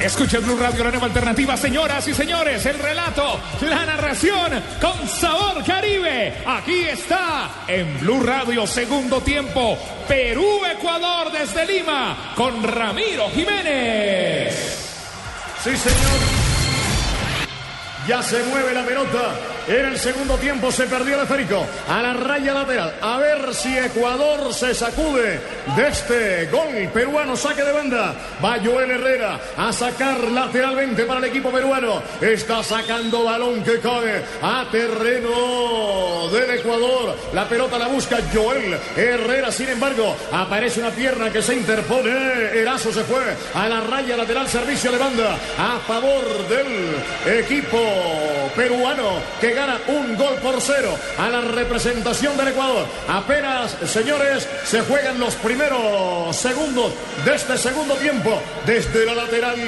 Escucha Blue Radio, la nueva alternativa, señoras y señores. El relato, la narración con sabor caribe. Aquí está en Blue Radio, segundo tiempo. Perú-Ecuador desde Lima con Ramiro Jiménez. Sí, señor. Ya se mueve la pelota. En el segundo tiempo se perdió el esférico a la raya lateral. A ver si Ecuador se sacude de este gol peruano. Saque de banda. Va Joel Herrera a sacar lateralmente para el equipo peruano. Está sacando balón que cae a terreno del Ecuador. La pelota la busca Joel Herrera. Sin embargo, aparece una pierna que se interpone. Erazo se fue a la raya lateral. Servicio de banda a favor del equipo peruano que gana un gol por cero a la representación del Ecuador. Apenas, señores, se juegan los primeros segundos de este segundo tiempo. Desde la lateral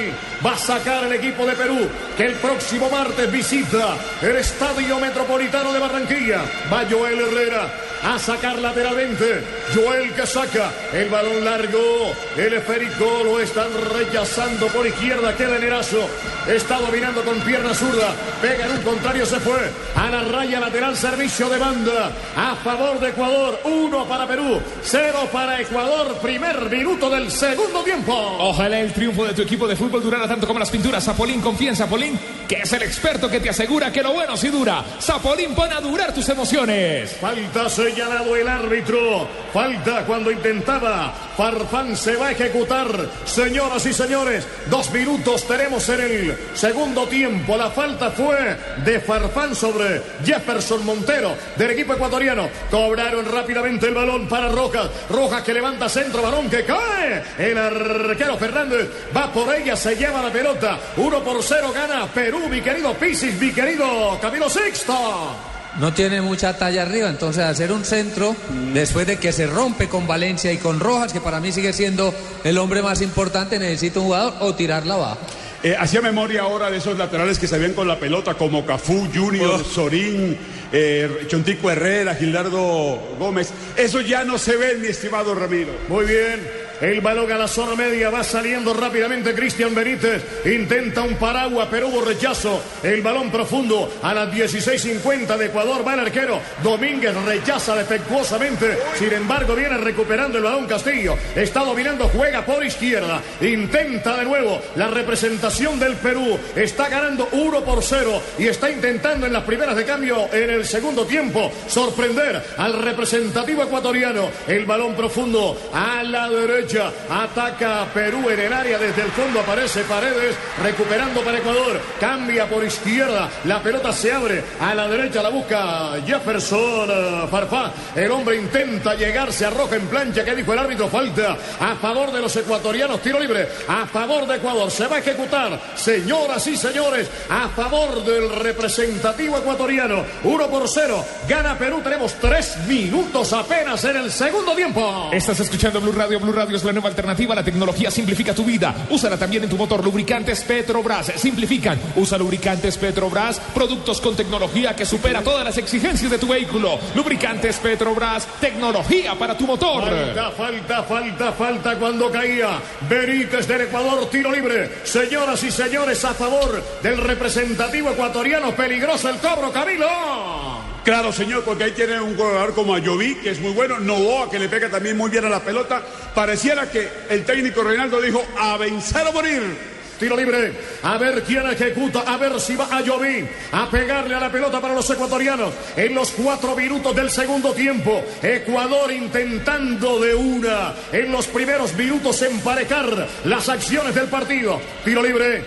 va a sacar el equipo de Perú, que el próximo martes visita el Estadio Metropolitano de Barranquilla. Va Joel Herrera a sacar lateralmente. Joel que saca el balón largo. El esférico lo están rechazando por izquierda. Queda en Erazo. Está dominando con pierna zurda. Pega en un contrario, se fue. A la raya lateral, servicio de banda. A favor de Ecuador. Uno para Perú. Cero para Ecuador. Primer minuto del segundo tiempo. Ojalá el triunfo de tu equipo de fútbol durara tanto como las pinturas. Zapolín, confía en Zapolín, que es el experto que te asegura que lo bueno sí dura. Zapolín pone a durar tus emociones. Falta señalado el árbitro. Falta cuando intentaba. Farfán se va a ejecutar. Señoras y señores, dos minutos tenemos en el segundo tiempo. La falta fue de Farfán sobre Jefferson Montero del equipo ecuatoriano. Cobraron rápidamente el balón para Rojas. Rojas que levanta centro, balón que cae. El arquero Fernández va por ella, se lleva la pelota. Uno por cero gana Perú, mi querido Pisis, mi querido Camilo Sexto no tiene mucha talla arriba, entonces hacer un centro después de que se rompe con Valencia y con Rojas, que para mí sigue siendo el hombre más importante, necesita un jugador o tirarla abajo. Eh, hacía memoria ahora de esos laterales que se ven con la pelota, como Cafú, Junior, Sorín, eh, Chontico Herrera, Gilardo Gómez. Eso ya no se ve, mi estimado Ramiro. Muy bien. El balón a la zona media va saliendo rápidamente Cristian Benítez. Intenta un paraguas, pero hubo rechazo. El balón profundo a las 16.50 de Ecuador va el arquero. Domínguez rechaza defectuosamente. Sin embargo, viene recuperando el balón Castillo. Está dominando, juega por izquierda. Intenta de nuevo la representación del Perú. Está ganando 1 por 0 y está intentando en las primeras de cambio en el segundo tiempo sorprender al representativo ecuatoriano. El balón profundo a la derecha. Ataca Perú en el área. Desde el fondo aparece Paredes. Recuperando para Ecuador. Cambia por izquierda. La pelota se abre. A la derecha la busca Jefferson eh, Farfá. El hombre intenta llegarse a roja en plancha. ¿Qué dijo el árbitro? Falta a favor de los ecuatorianos. Tiro libre. A favor de Ecuador. Se va a ejecutar. Señoras y señores. A favor del representativo ecuatoriano. Uno por cero. Gana Perú. Tenemos tres minutos apenas en el segundo tiempo. Estás escuchando Blue Radio. Blue Radio la nueva alternativa. La tecnología simplifica tu vida. Úsala también en tu motor. Lubricantes Petrobras simplifican. Usa lubricantes Petrobras. Productos con tecnología que supera todas las exigencias de tu vehículo. Lubricantes Petrobras. Tecnología para tu motor. Falta, falta, falta, falta cuando caía. Benítez del Ecuador, tiro libre. Señoras y señores, a favor del representativo ecuatoriano. Peligroso el cobro, Camilo. Claro, señor, porque ahí tiene un jugador como Ayoví, que es muy bueno, Novoa, que le pega también muy bien a la pelota. Pareciera que el técnico Reinaldo dijo, a vencer o morir. Tiro libre. A ver quién ejecuta. A ver si va a a pegarle a la pelota para los ecuatorianos. En los cuatro minutos del segundo tiempo. Ecuador intentando de una. En los primeros minutos emparejar las acciones del partido. Tiro libre.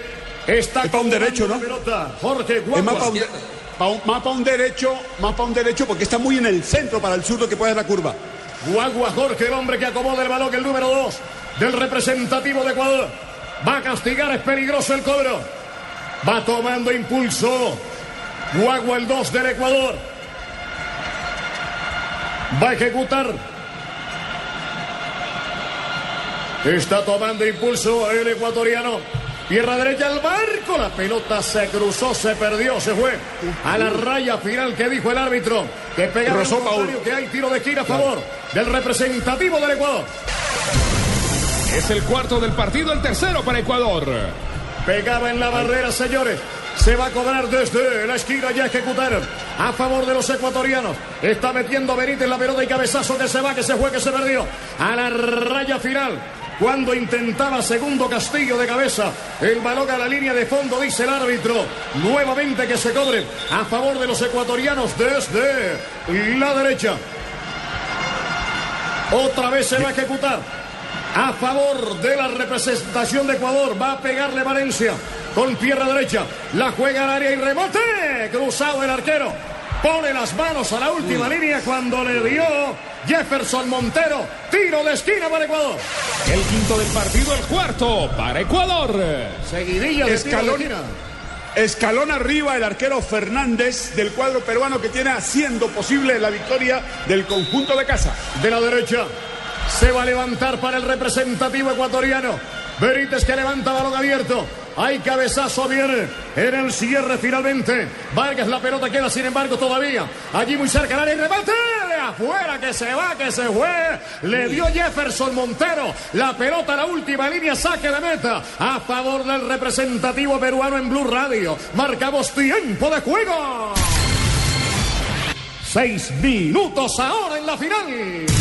Está para un derecho, ¿no? Pelota. Jorge Es más para un, más para un derecho, más para un derecho, porque está muy en el centro para el zurdo que puede dar la curva. Guagua Jorge, el hombre que acomoda el balón, el número dos del representativo de Ecuador. Va a castigar, es peligroso el cobro. Va tomando impulso. Guagua el 2 del Ecuador. Va a ejecutar. Está tomando impulso el ecuatoriano. Tierra derecha al barco. La pelota se cruzó, se perdió, se fue a la raya final que dijo el árbitro. Que pegaba el contrario, que hay tiro de esquina a favor del representativo del Ecuador. Es el cuarto del partido, el tercero para Ecuador. Pegaba en la barrera, señores. Se va a cobrar desde la esquina y a ejecutar a favor de los ecuatorianos. Está metiendo Benítez la pelota y cabezazo que se va, que se fue, que se perdió. A la raya final. Cuando intentaba segundo Castillo de cabeza, el balón a la línea de fondo, dice el árbitro. Nuevamente que se cobre a favor de los ecuatorianos desde la derecha. Otra vez se va a ejecutar a favor de la representación de Ecuador. Va a pegarle Valencia con pierna derecha. La juega al área y rebote. Cruzado el arquero. Pone las manos a la última línea cuando le dio Jefferson Montero. Tiro de esquina para Ecuador. El quinto del partido, el cuarto para Ecuador. Seguidilla de Escalón. tiro de esquina. Escalón arriba el arquero Fernández del cuadro peruano que tiene haciendo posible la victoria del conjunto de casa. de la derecha. Se va a levantar para el representativo ecuatoriano. Benítez que levanta balón abierto. Hay cabezazo, viene en el cierre finalmente. Vargas, la pelota queda sin embargo todavía. Allí muy cerca del área y remate. Afuera que se va, que se fue. Le dio Jefferson Montero. La pelota a la última línea, saque de meta. A favor del representativo peruano en Blue Radio. Marcamos tiempo de juego. Seis minutos ahora en la final.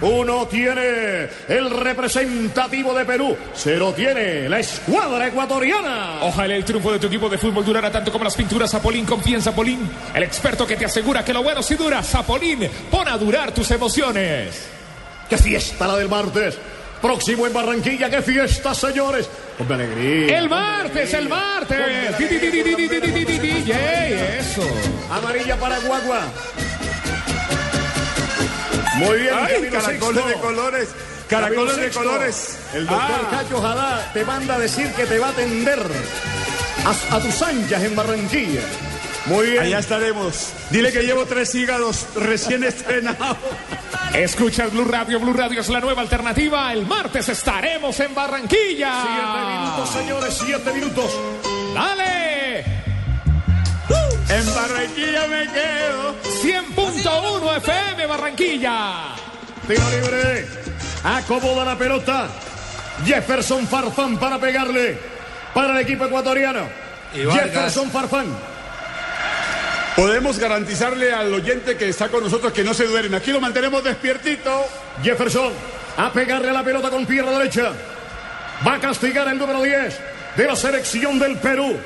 Uno tiene el representativo de Perú. Se lo tiene la escuadra ecuatoriana. Ojalá el triunfo de tu equipo de fútbol durara tanto como las pinturas. Zapolín, confía en Zapolín. El experto que te asegura que lo bueno sí dura. Zapolín, pon a durar tus emociones. ¡Qué fiesta la del martes! Próximo en Barranquilla, qué fiesta, señores. Con alegría. El martes, el martes. Eso. Amarilla para Guagua. Muy bien, ¡Ay, Camilo caracoles de colores! ¡Caracoles de colores! El doctor Ah. Cacho Jadá te manda a decir que te va a atender a, a tus anchas en Barranquilla. Muy bien. Allá estaremos. Dile que llevo tres hígados recién estrenados. Escucha el Blue Radio. Blue Radio es la nueva alternativa. El martes estaremos en Barranquilla. Siete minutos, señores, siete minutos. Dale. En Barranquilla me quedo. 100.1 FM Barranquilla. Tiro libre. Acomoda la pelota. Jefferson Farfán para pegarle. Para el equipo ecuatoriano. Jefferson Farfán. Podemos garantizarle al oyente que está con nosotros que no se duerme. Aquí lo mantenemos despiertito. Jefferson a pegarle a la pelota con pierna derecha. Va a castigar el número 10 de la selección del Perú.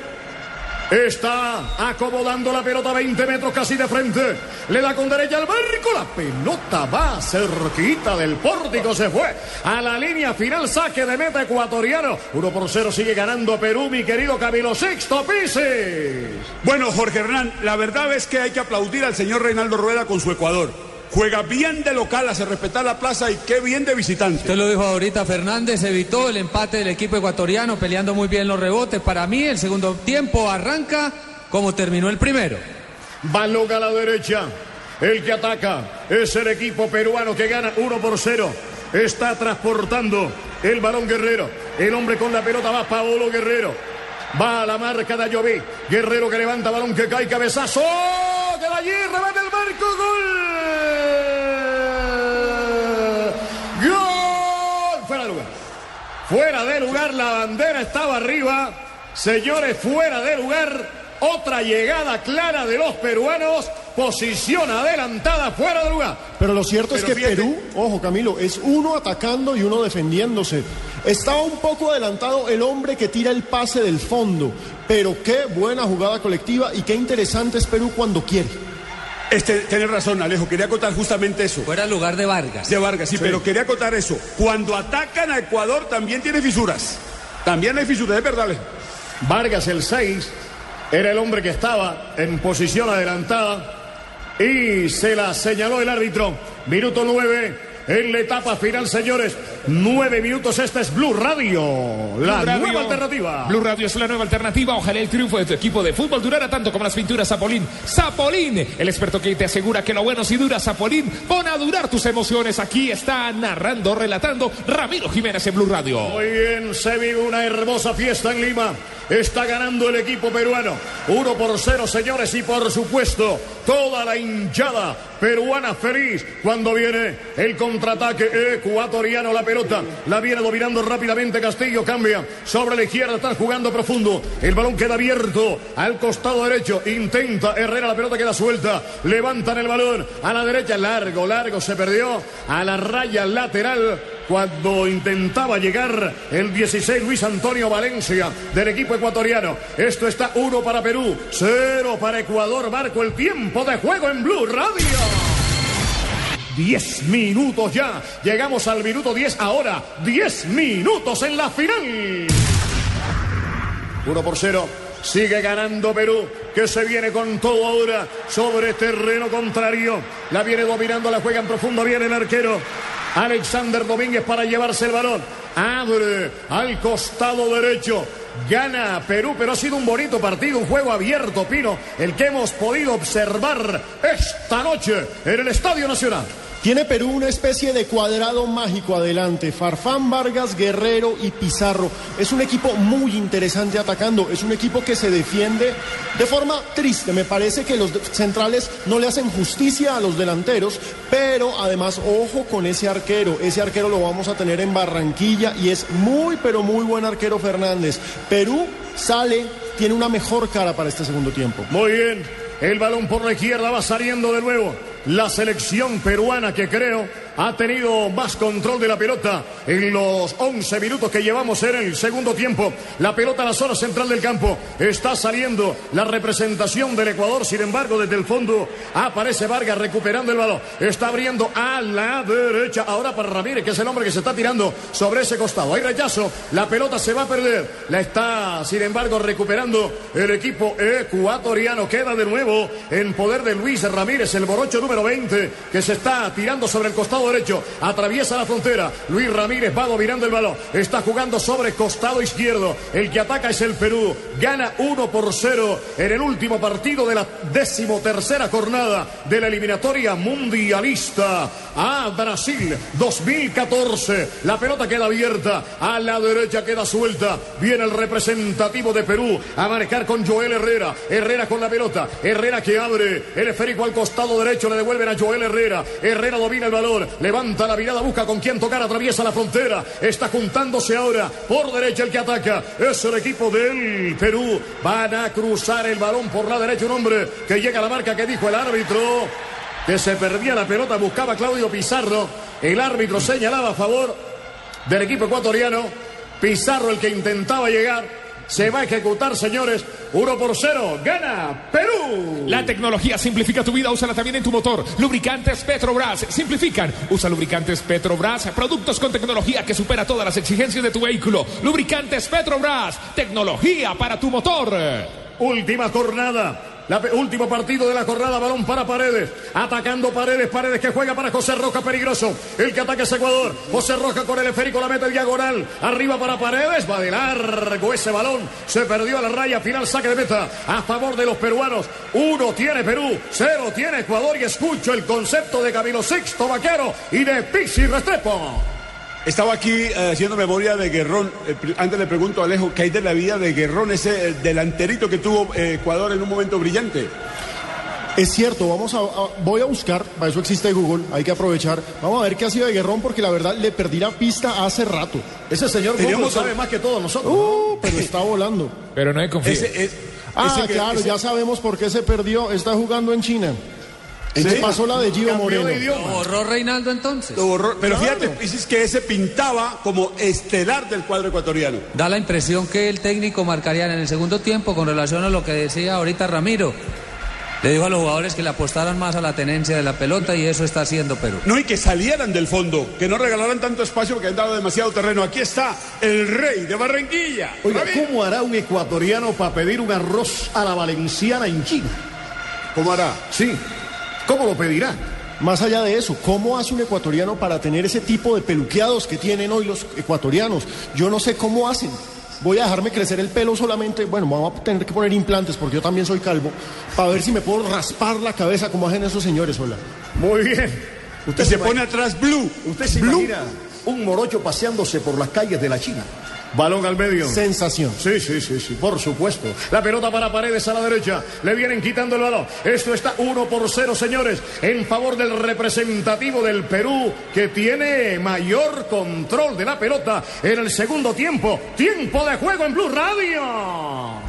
Está acomodando la pelota a 20 metros casi de frente. Le da con derecha al barco. La pelota va cerquita del pórtico. Se fue a la línea final. Saque de meta ecuatoriano. 1 por 0 sigue ganando Perú, mi querido Camilo Sexto Pisis. Bueno, Jorge Hernán, la verdad es que hay que aplaudir al señor Reinaldo Rueda con su Ecuador. Juega bien de local, hace respetar la plaza y qué bien de visitante. Usted lo dijo ahorita, Fernández evitó el empate del equipo ecuatoriano, peleando muy bien los rebotes. Para mí, el segundo tiempo arranca como terminó el primero. Balón a la derecha. El que ataca es el equipo peruano que gana 1 por 0. Está transportando el balón Guerrero. El hombre con la pelota va Paolo Guerrero. Va a la marca de Ayoví. Guerrero que levanta balón que cae cabezazo. Queda allí, remate el marco. Gol. Gol. Fuera de lugar. Fuera de lugar, la bandera estaba arriba. Señores, fuera de lugar. Otra llegada clara de los peruanos. Posición adelantada, fuera de lugar. Pero lo cierto es que fíjate- Perú, ojo Camilo, es uno atacando y uno defendiéndose. Estaba un poco adelantado el hombre que tira el pase del fondo, pero qué buena jugada colectiva y qué interesante es Perú cuando quiere. Este, tienes razón, Alejo, quería acotar justamente eso. Fuera el lugar de Vargas. De Vargas, sí, pero quería acotar eso. Cuando atacan a Ecuador también tiene fisuras. También hay fisuras, es verdad, Alejo. Vargas, el 6, era el hombre que estaba en posición adelantada y se la señaló el árbitro. Minuto 9 en la etapa final, señores. 9 minutos, esta es Blue Radio, la Radio. nueva alternativa. Blue Radio es la nueva alternativa. Ojalá el triunfo de tu equipo de fútbol durara tanto como las pinturas Zapolín. Zapolín, el experto que te asegura que lo bueno si dura Zapolín. Pon a durar tus emociones. Aquí está narrando, relatando Ramiro Jiménez en Blue Radio. Muy bien, se vive una hermosa fiesta en Lima. Está ganando el equipo peruano. Uno por cero, señores, y por supuesto, toda la hinchada peruana feliz cuando viene el contraataque ecuatoriano. La pelota la viene dominando rápidamente Castillo. Cambia sobre la izquierda, está jugando profundo. El balón queda abierto al costado derecho. Intenta Herrera, la pelota queda suelta. Levantan el balón a la derecha. Largo, largo, se perdió a la raya lateral cuando intentaba llegar el 16 Luis Antonio Valencia del equipo ecuatoriano. Esto está uno para Perú, cero para Ecuador. Marco el tiempo de juego en Blue Radio. 10 minutos ya. Llegamos al minuto 10 ahora. 10 minutos en la final. 1 por 0. Sigue ganando Perú, que se viene con todo ahora sobre terreno contrario. La viene dominando, la juega en profundo, viene el arquero. Alexander Domínguez para llevarse el balón. Abre al costado derecho. Gana Perú, pero ha sido un bonito partido, un juego abierto, Pino, el que hemos podido observar esta noche en el Estadio Nacional. Tiene Perú una especie de cuadrado mágico adelante. Farfán, Vargas, Guerrero y Pizarro. Es un equipo muy interesante atacando. Es un equipo que se defiende de forma triste. Me parece que los centrales no le hacen justicia a los delanteros. Pero además, ojo con ese arquero. Ese arquero lo vamos a tener en Barranquilla y es muy, pero muy buen arquero Fernández. Perú sale, tiene una mejor cara para este segundo tiempo. Muy bien. El balón por la izquierda va saliendo de nuevo la selección peruana que creo ha tenido más control de la pelota en los 11 minutos que llevamos en el segundo tiempo. La pelota a la zona central del campo. Está saliendo la representación del Ecuador. Sin embargo, desde el fondo aparece Vargas recuperando el balón. Está abriendo a la derecha. Ahora para Ramírez, que es el hombre que se está tirando sobre ese costado. Hay rechazo. La pelota se va a perder. La está, sin embargo, recuperando el equipo ecuatoriano. Queda de nuevo en poder de Luis Ramírez, el borocho número 20, que se está tirando sobre el costado derecho, atraviesa la frontera. Luis Ramírez va dominando el balón, está jugando sobre costado izquierdo. El que ataca es el Perú, gana 1 por 0 en el último partido de la decimotercera jornada de la eliminatoria mundialista a Brasil 2014. La pelota queda abierta, a la derecha queda suelta. Viene el representativo de Perú a marcar con Joel Herrera. Herrera con la pelota, Herrera que abre el esférico al costado derecho, le devuelven a Joel Herrera. Herrera domina el valor, levanta la mirada, busca con quién tocar, atraviesa la frontera. Está juntándose ahora por derecha el que ataca. Es el equipo del Perú. Van a cruzar el balón por la derecha. Un hombre que llega a la marca que dijo el árbitro que se perdía la pelota, buscaba Claudio Pizarro. El árbitro señalaba a favor del equipo ecuatoriano. Pizarro el que intentaba llegar. Se va a ejecutar, señores. 1 por 0. Gana Perú. La tecnología simplifica tu vida. Úsala también en tu motor. Lubricantes Petrobras. Simplifican. Usa lubricantes Petrobras. Productos con tecnología que supera todas las exigencias de tu vehículo. Lubricantes Petrobras. Tecnología para tu motor. Última jornada. La último partido de la jornada, balón para Paredes. Atacando Paredes, Paredes que juega para José Roja, peligroso. El que ataca es Ecuador. José Roja con el esférico, la mete diagonal. Arriba para Paredes, va de largo ese balón. Se perdió a la raya, final saque de meta a favor de los peruanos. Uno tiene Perú, cero tiene Ecuador. Y escucho el concepto de Camilo Sixto Vaquero y de Pixi Restrepo. Estaba aquí eh, haciendo memoria de Guerrón. Eh, antes le pregunto a Alejo, ¿qué hay de la vida de Guerrón, ese eh, delanterito que tuvo Ecuador en un momento brillante? Es cierto, vamos a, voy a buscar, para eso existe Google, hay que aprovechar. Vamos a ver qué ha sido de Guerrón porque la verdad le perdí la pista hace rato. Ese señor Google sabe más que todos nosotros. Uh, pero está volando. Pero no hay confianza. ah, claro, ya sabemos por qué se perdió. Está jugando en China. Se pasó la de Gio Moreno. ¿Lo borró Reinaldo entonces? pero fíjate, dices que ese pintaba como estelar del cuadro ecuatoriano. Da la impresión que el técnico marcaría en el segundo tiempo con relación a lo que decía ahorita Ramiro. Le dijo a los jugadores que le apostaran más a la tenencia de la pelota y eso está haciendo Perú. No, y que salieran del fondo, que no regalaran tanto espacio porque han dado demasiado terreno. Aquí está el rey de Barranquilla. Oiga, ¿cómo hará un ecuatoriano para pedir un arroz a la valenciana en China? ¿Cómo hará? Sí, ¿Cómo lo pedirá? Más allá de eso, ¿cómo hace un ecuatoriano para tener ese tipo de peluqueados que tienen hoy los ecuatorianos? Yo no sé cómo hacen. Voy a dejarme crecer el pelo solamente, bueno, vamos a tener que poner implantes porque yo también soy calvo, para ver si me puedo raspar la cabeza como hacen esos señores, hola. Muy bien. Usted se, pone atrás blue. Usted se imagina un morocho paseándose por las calles de la China Balón al medio. Sensación. Sí, sí, sí, sí, por supuesto. La pelota para Paredes a la derecha. Le vienen quitando el balón. Esto está 1 por 0, señores, en favor del representativo del Perú que tiene mayor control de la pelota en el segundo tiempo. Tiempo de juego en Blue Radio.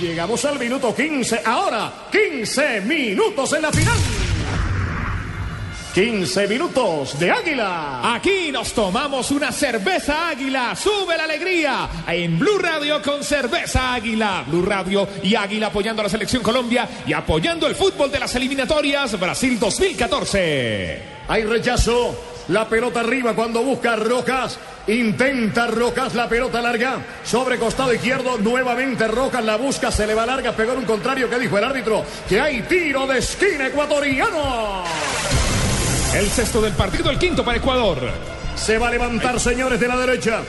Llegamos al minuto 15. Ahora, 15 minutos en la final. 15 minutos de Águila. Aquí nos tomamos una cerveza águila. Sube la alegría en Blue Radio con cerveza águila. Blue Radio y Águila apoyando a la selección Colombia y apoyando el fútbol de las eliminatorias Brasil 2014. Hay rechazo. La pelota arriba cuando busca Rojas. Intenta Rojas la pelota larga. Sobre costado izquierdo. Nuevamente Rojas la busca. Se le va larga. Pegó un contrario que dijo el árbitro. Que hay tiro de esquina ecuatoriano. El sexto del partido, el quinto para Ecuador. Se va a levantar, señores, de la derecha.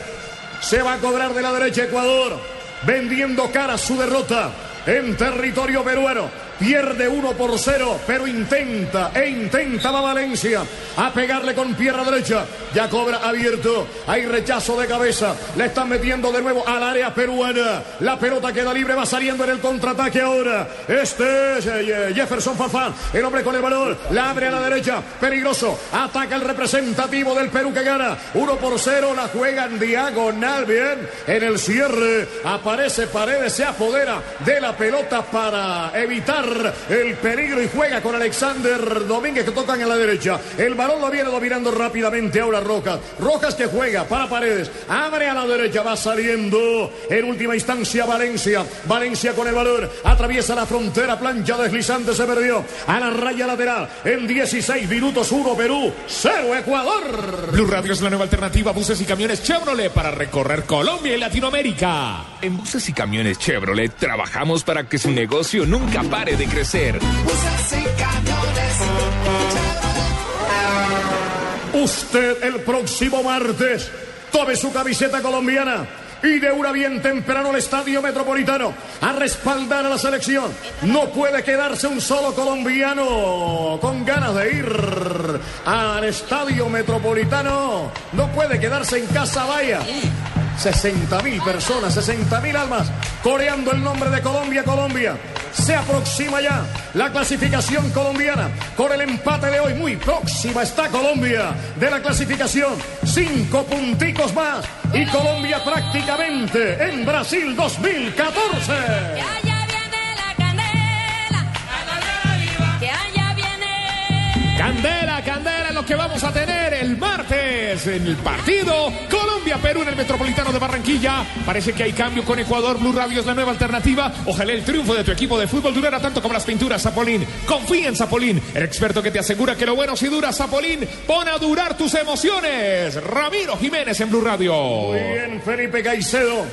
Se va a cobrar de la derecha Ecuador. Vendiendo cara su derrota en territorio peruano. Pierde uno por cero, pero intenta e intenta va Valencia a pegarle con pierna derecha. Ya cobra abierto. Hay rechazo de cabeza. Le están metiendo de nuevo al área peruana. La pelota queda libre, va saliendo en el contraataque ahora. Este es eh, Jefferson Farfán, el hombre con el balón. La abre a la derecha. Peligroso. Ataca el representativo del Perú que gana. Uno por cero. La juega en diagonal. Bien. En el cierre aparece Paredes. Se apodera de la pelota para evitar el peligro y juega con Alexander Domínguez que tocan a la derecha. El balón lo viene dominando rápidamente ahora Rojas. Rojas que juega para Paredes. Abre a la derecha, va saliendo en última instancia Valencia. Valencia con el balón. Atraviesa la frontera, plancha deslizante, se perdió. A la raya lateral. En 16 minutos, 1 Perú, 0 Ecuador. Blue Radio es la nueva alternativa buses y camiones Chevrolet para recorrer Colombia y Latinoamérica. En buses y camiones Chevrolet trabajamos para que su negocio nunca pare de crecer. Usted el próximo martes tome su camiseta colombiana y de una bien temprano al Estadio Metropolitano a respaldar a la selección. No puede quedarse un solo colombiano con ganas de ir al Estadio Metropolitano. No puede quedarse en casa, vaya. 60 mil personas, 60 mil almas coreando el nombre de Colombia, Colombia. Se aproxima ya la clasificación colombiana con el empate de hoy. Muy próxima está Colombia de la clasificación. Cinco punticos más y Colombia prácticamente en Brasil 2014. Candela, candela, lo que vamos a tener el martes en el partido Colombia-Perú en el Metropolitano de Barranquilla. Parece que hay cambio con Ecuador. Blue Radio es la nueva alternativa. Ojalá el triunfo de tu equipo de fútbol durara tanto como las pinturas, Zapolín. Confía en Zapolín, el experto que te asegura que lo bueno si dura, Zapolín. Pon a durar tus emociones. Ramiro Jiménez en Blue Radio. Muy bien, Felipe Caicedo,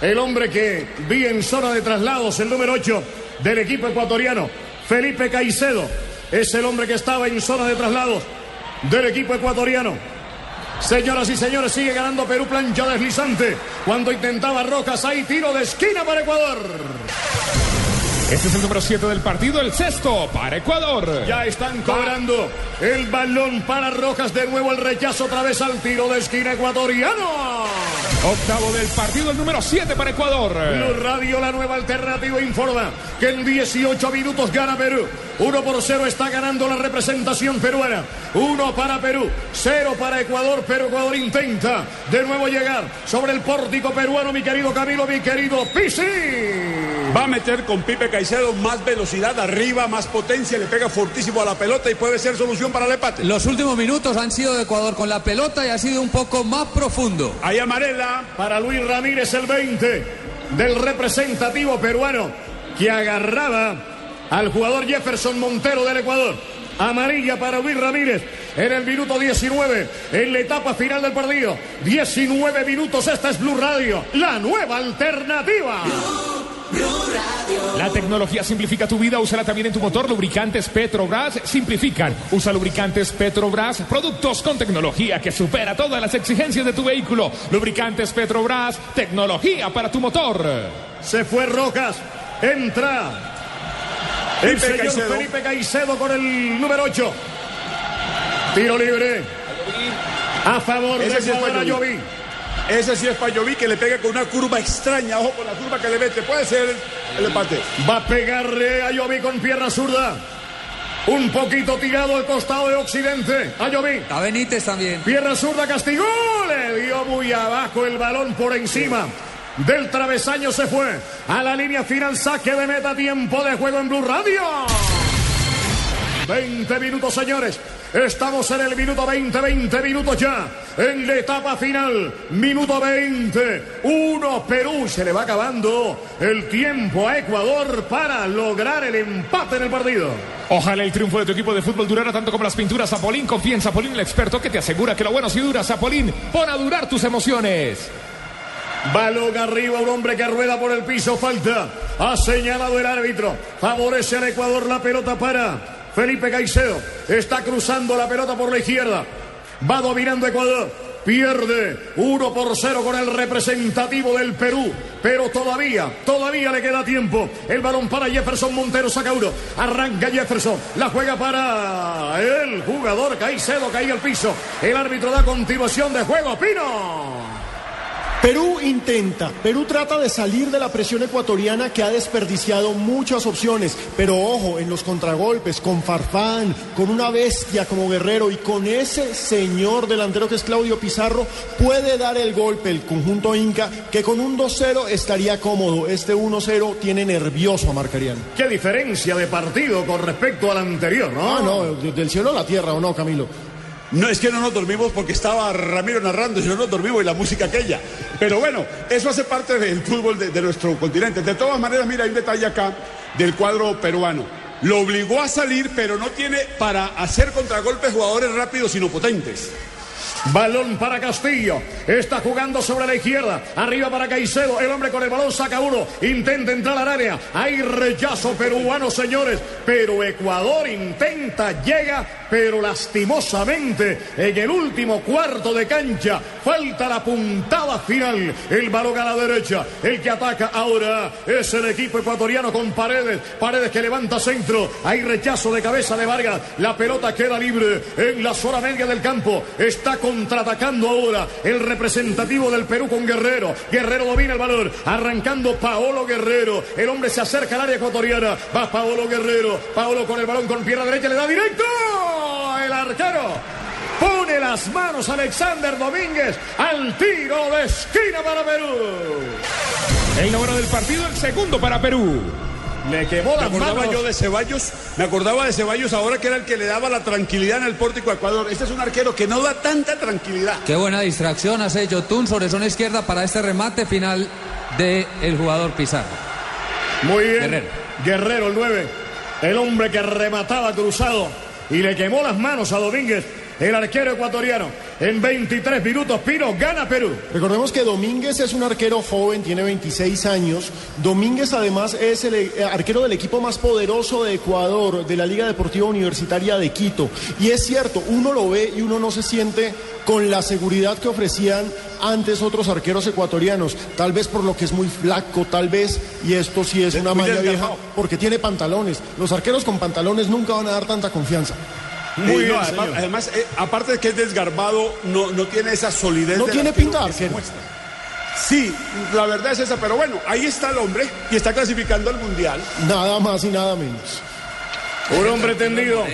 el hombre que vi en zona de traslados, el número 8 del equipo ecuatoriano. Felipe Caicedo es el hombre que estaba en zona de traslados del equipo ecuatoriano. Señoras y señores, sigue ganando Perú plancha deslizante. Cuando intentaba Rojas, ahí tiro de esquina para Ecuador. Este es el número 7 del partido, el sexto para Ecuador. Ya están cobrando el balón para Rojas. De nuevo el rechazo otra vez al tiro de esquina ecuatoriano. Octavo del partido, el número 7 para Ecuador. Radio, la nueva alternativa, informa que en 18 minutos gana Perú. 1 por 0 está ganando la representación peruana. 1 para Perú, 0 para Ecuador, pero Ecuador intenta de nuevo llegar sobre el pórtico peruano, mi querido Camilo, mi querido Pisi. Va a meter con Pipe Caicedo más velocidad arriba, más potencia, le pega fortísimo a la pelota y puede ser solución para el empate. Los últimos minutos han sido de Ecuador con la pelota y ha sido un poco más profundo. Ahí amarela. Para Luis Ramírez el 20 del representativo peruano que agarraba al jugador Jefferson Montero del Ecuador. Amarilla para Luis Ramírez en el minuto 19, en la etapa final del partido. 19 minutos, esta es Blue Radio, la nueva alternativa. La tecnología simplifica tu vida, úsala también en tu motor. Lubricantes Petrobras simplifican. Usa lubricantes Petrobras, productos con tecnología que supera todas las exigencias de tu vehículo. Lubricantes Petrobras, tecnología para tu motor. Se fue Rojas, entra el Felipe señor Caicedo. Felipe Caicedo con el número 8. Tiro libre. A favor Ese de sí Ese sí es Payoví que le pega con una curva extraña. Ojo con la curva que le mete. Puede ser el, empate. Va a pegarle a Yovi con pierna zurda. Un poquito tirado al costado de Occidente. A. A Benítez también. Pierna zurda castigó. Le dio muy abajo el balón por encima. Del travesaño se fue a la línea final, saque de meta, tiempo de juego en Blue Radio. 20 minutos, señores. Estamos en el minuto 20, 20 minutos ya. En la etapa final, minuto 20. 1 Perú. Se le va acabando el tiempo a Ecuador para lograr el empate en el partido. Ojalá el triunfo de tu equipo de fútbol durara tanto como las pinturas Zapolín. Confía en Zapolín, el experto que te asegura que lo bueno sí dura. Zapolín, pon a durar tus emociones. Balón arriba, un hombre que rueda por el piso, falta. Ha señalado el árbitro. Favorece al Ecuador la pelota para Felipe Caicedo. Está cruzando la pelota por la izquierda. Va dominando Ecuador. Pierde 1 por 0 con el representativo del Perú. Pero todavía, todavía le queda tiempo. El balón para Jefferson Montero saca uno. Arranca Jefferson. La juega para el jugador Caicedo. Cae al piso. El árbitro da continuación de juego. Pino. Perú intenta, Perú trata de salir de la presión ecuatoriana que ha desperdiciado muchas opciones, pero ojo, en los contragolpes, con Farfán, con una bestia como Guerrero y con ese señor delantero que es Claudio Pizarro, puede dar el golpe el conjunto Inca, que con un 2-0 estaría cómodo. Este 1-0 tiene nervioso a Marcarián. Qué diferencia de partido con respecto al anterior, ¿no? Ah, no, del cielo a la tierra, ¿o no, Camilo? No es que no nos dormimos porque estaba Ramiro narrando y no nos dormimos y la música aquella. Pero bueno, eso hace parte del fútbol de, de nuestro continente. De todas maneras, mira, hay un detalle acá del cuadro peruano. Lo obligó a salir, pero no tiene para hacer contragolpes jugadores rápidos sino potentes. Balón para Castillo. Está jugando sobre la izquierda. Arriba para Caicedo. El hombre con el balón saca uno. Intenta entrar al área. Hay rechazo peruano, señores. Pero Ecuador intenta, llega, pero lastimosamente en el último cuarto de cancha. Falta la puntada final. El balón a la derecha. El que ataca ahora es el equipo ecuatoriano con Paredes. Paredes que levanta centro. Hay rechazo de cabeza de Vargas. La pelota queda libre en la zona media del campo. Está contraatacando ahora el representativo del Perú con Guerrero. Guerrero domina el balón. Arrancando Paolo Guerrero. El hombre se acerca al área ecuatoriana. Va Paolo Guerrero. Paolo con el balón con pierna derecha. Le da directo. El arquero. Pone las manos Alexander Domínguez al tiro de esquina para Perú. El número del partido, el segundo para Perú. Le quemó Me las acordaba manos. yo de Ceballos, me acordaba de Ceballos ahora que era el que le daba la tranquilidad en el pórtico a Ecuador. Este es un arquero que no da tanta tranquilidad. Qué buena distracción hace Yotun sobre zona izquierda para este remate final del jugador Pizarro. Muy bien. Guerrero. Guerrero, el 9. El hombre que remataba cruzado y le quemó las manos a Domínguez, el arquero ecuatoriano. En 23 minutos, Pino gana Perú. Recordemos que Domínguez es un arquero joven, tiene 26 años. Domínguez además es el eh, arquero del equipo más poderoso de Ecuador, de la Liga Deportiva Universitaria de Quito. Y es cierto, uno lo ve y uno no se siente con la seguridad que ofrecían antes otros arqueros ecuatorianos. Tal vez por lo que es muy flaco, tal vez, y esto sí es una malla vieja, porque tiene pantalones. Los arqueros con pantalones nunca van a dar tanta confianza. Muy no, bien, además, eh, aparte de que es desgarbado, no, no tiene esa solidez. No del tiene pinta de que se arquero. muestra. Sí, la verdad es esa, pero bueno, ahí está el hombre y está clasificando al mundial. Nada más y nada menos. Un hombre tendido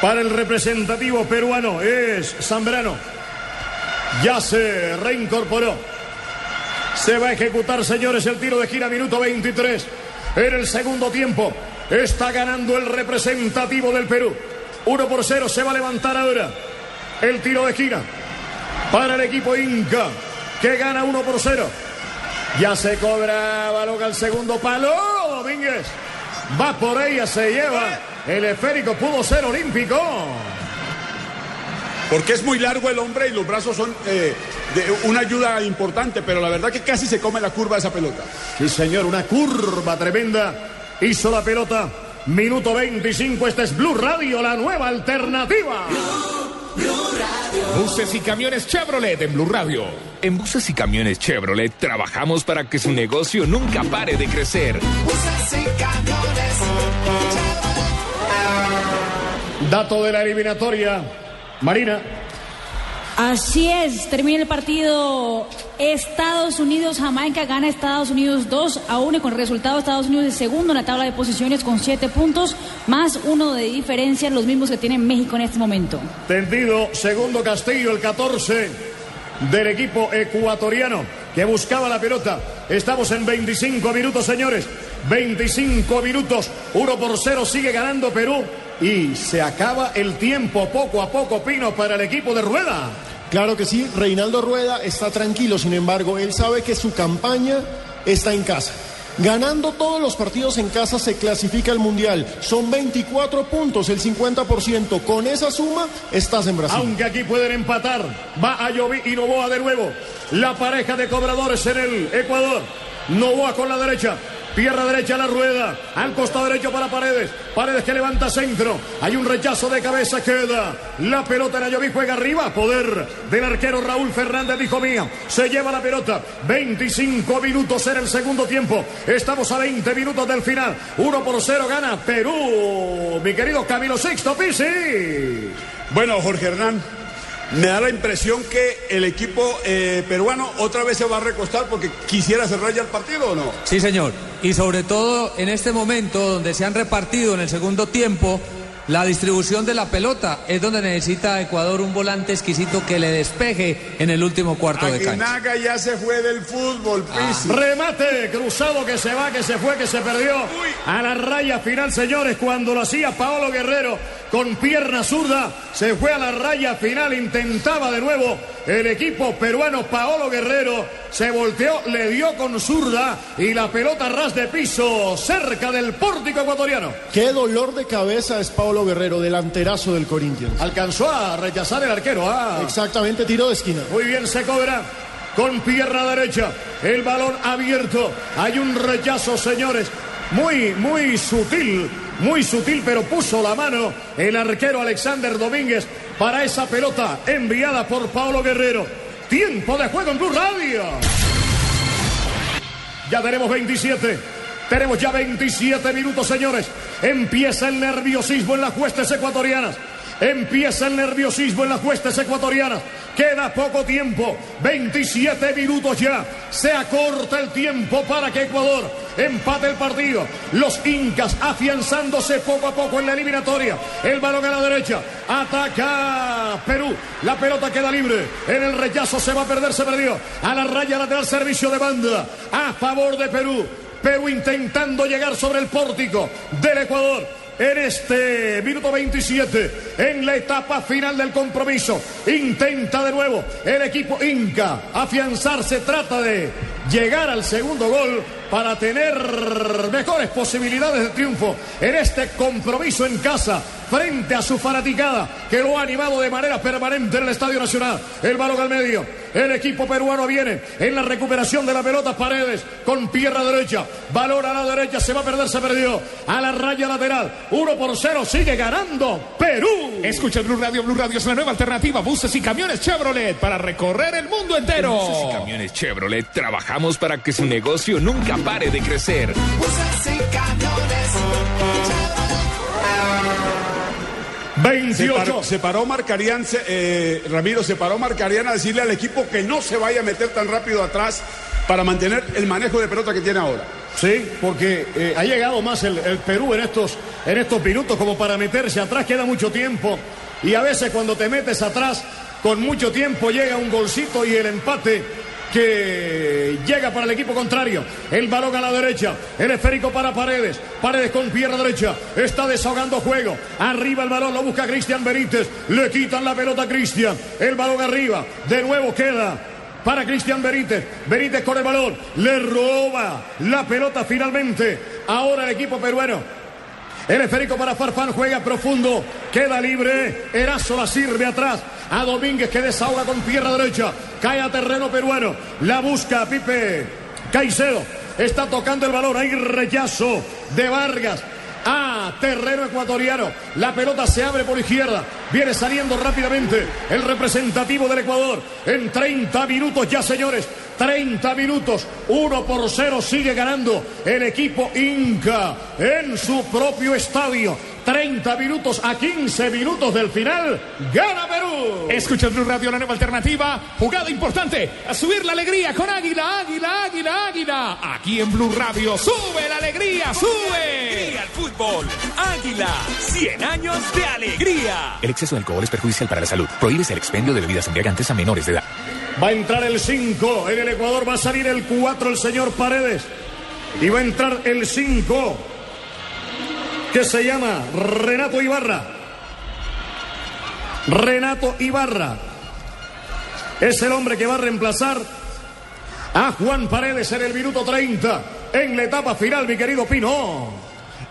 para el representativo peruano es Zambrano. Ya se reincorporó. Se va a ejecutar, señores, el tiro de gira, minuto 23. En el segundo tiempo está ganando el representativo del Perú. 1 por 0, se va a levantar ahora. El tiro de gira para el equipo Inca, que gana 1 por 0. Ya se cobra balón al segundo palo. Domínguez va por ella, se lleva. El esférico pudo ser olímpico. Porque es muy largo el hombre y los brazos son eh, de una ayuda importante, pero la verdad que casi se come la curva de esa pelota. Sí, señor, una curva tremenda. Hizo la pelota. Minuto 25. Este es Blue Radio, la nueva alternativa. Buses y camiones Chevrolet en Blue Radio. En buses y camiones Chevrolet trabajamos para que su negocio nunca pare de crecer. Dato de la eliminatoria. Marina. Así es, termina el partido Estados Unidos, Jamaica gana Estados Unidos 2 a 1 y con el resultado Estados Unidos es segundo en la tabla de posiciones con 7 puntos, más uno de diferencia, los mismos que tiene México en este momento. Tendido, segundo Castillo, el 14 del equipo ecuatoriano que buscaba la pelota. Estamos en 25 minutos, señores. 25 minutos, 1 por 0 sigue ganando Perú y se acaba el tiempo poco a poco, Pino, para el equipo de Rueda. Claro que sí, Reinaldo Rueda está tranquilo, sin embargo, él sabe que su campaña está en casa. Ganando todos los partidos en casa se clasifica al Mundial. Son 24 puntos, el 50%. Con esa suma estás en Brasil. Aunque aquí pueden empatar, va a Llovi y Novoa de nuevo. La pareja de cobradores en el Ecuador. Novoa con la derecha. Pierna derecha a la rueda. Al costado derecho para Paredes. Paredes que levanta centro. Hay un rechazo de cabeza. Queda la pelota en Ayoví. Juega arriba. Poder del arquero Raúl Fernández, dijo mía. Se lleva la pelota. 25 minutos en el segundo tiempo. Estamos a 20 minutos del final. 1 por 0 gana Perú. Mi querido Camilo Sexto Pisi. Bueno, Jorge Hernán, me da la impresión que el equipo eh, peruano otra vez se va a recostar porque quisiera cerrar ya el partido o no. Sí, señor. Y sobre todo en este momento donde se han repartido en el segundo tiempo la distribución de la pelota, es donde necesita Ecuador un volante exquisito que le despeje en el último cuarto de cancha. Ya se fue del fútbol, Pisi. Remate cruzado que se va, que se fue, que se perdió. A la raya final, señores, cuando lo hacía Paolo Guerrero con pierna zurda, se fue a la raya final, intentaba de nuevo el equipo peruano Paolo Guerrero, se volteó, le dio con zurda y la pelota ras de piso cerca del pórtico ecuatoriano. Qué dolor de cabeza es Paulo Guerrero, delanterazo del Corinthians. Alcanzó a rechazar el arquero. Ah. Exactamente, tiro de esquina. Muy bien, se cobra con pierna derecha. El balón abierto. Hay un rechazo, señores. Muy, muy sutil. Muy sutil, pero puso la mano el arquero Alexander Domínguez para esa pelota enviada por Paulo Guerrero. Tiempo de juego en Blue Radio. Ya tenemos 27. Tenemos ya 27 minutos, señores. Empieza el nerviosismo en las huestes ecuatorianas. Empieza el nerviosismo en las huestes ecuatorianas. Queda poco tiempo. 27 minutos ya. Se acorta el tiempo para que Ecuador empate el partido. Los incas afianzándose poco a poco en la eliminatoria. El balón a la derecha. Ataca Perú. La pelota queda libre. En el rechazo se va a perder, se perdió. A la raya lateral servicio de banda. A favor de Perú. Perú intentando llegar sobre el pórtico del Ecuador en este minuto 27, en la etapa final del compromiso. Intenta de nuevo el equipo Inca afianzarse, trata de llegar al segundo gol para tener mejores posibilidades de triunfo en este compromiso en casa frente a su fanaticada que lo ha animado de manera permanente en el Estadio Nacional. El balón al medio. El equipo peruano viene en la recuperación de la pelota Paredes con pierna derecha. Balón a la derecha, se va a perder, se perdió. A la raya lateral. 1 por 0, sigue ganando Perú. Escucha Blue Radio. Blue Radio es la nueva alternativa. Buses y camiones Chevrolet para recorrer el mundo entero. Buses y camiones Chevrolet trabajamos para que su negocio nunca pare de crecer. Se 28. paró, se paró Marcarián, se- eh, Ramiro, se paró Marcarián a decirle al equipo que no se vaya a meter tan rápido atrás para mantener el manejo de pelota que tiene ahora. Sí, porque eh, ha llegado más el, el Perú en estos, en estos minutos como para meterse atrás, queda mucho tiempo. Y a veces cuando te metes atrás, con mucho tiempo llega un golcito y el empate que llega para el equipo contrario. El balón a la derecha, el esférico para Paredes. Paredes con pierna derecha, está desahogando juego. Arriba el balón lo busca Cristian Benítez. Le quitan la pelota a Cristian. El balón arriba, de nuevo queda para Cristian Benítez. Benítez con el balón. Le roba la pelota finalmente. Ahora el equipo peruano. El esférico para Farfán juega profundo. Queda libre. Erazo la sirve atrás. A Domínguez que desahoga con pierna derecha. Cae a terreno peruano. La busca Pipe Caicedo. Está tocando el balón. Hay rechazo de Vargas. A terreno ecuatoriano. La pelota se abre por izquierda. Viene saliendo rápidamente el representativo del Ecuador. En 30 minutos ya, señores. 30 minutos. 1 por 0 sigue ganando el equipo Inca en su propio estadio. 30 minutos a 15 minutos del final. Gana Perú. Escucha Blue Radio, la nueva alternativa. Jugada importante. A subir la alegría con Águila, Águila, Águila, Águila. Aquí en Blue Radio. Sube la alegría, sube. Alegría al fútbol. Águila. 100 años de alegría. El exceso de alcohol es perjudicial para la salud. Prohíbes el expendio de bebidas embriagantes a menores de edad. Va a entrar el 5. En el Ecuador va a salir el 4, el señor Paredes. Y va a entrar el 5, que se llama Renato Ibarra. Renato Ibarra. Es el hombre que va a reemplazar a Juan Paredes en el minuto 30. En la etapa final, mi querido Pino.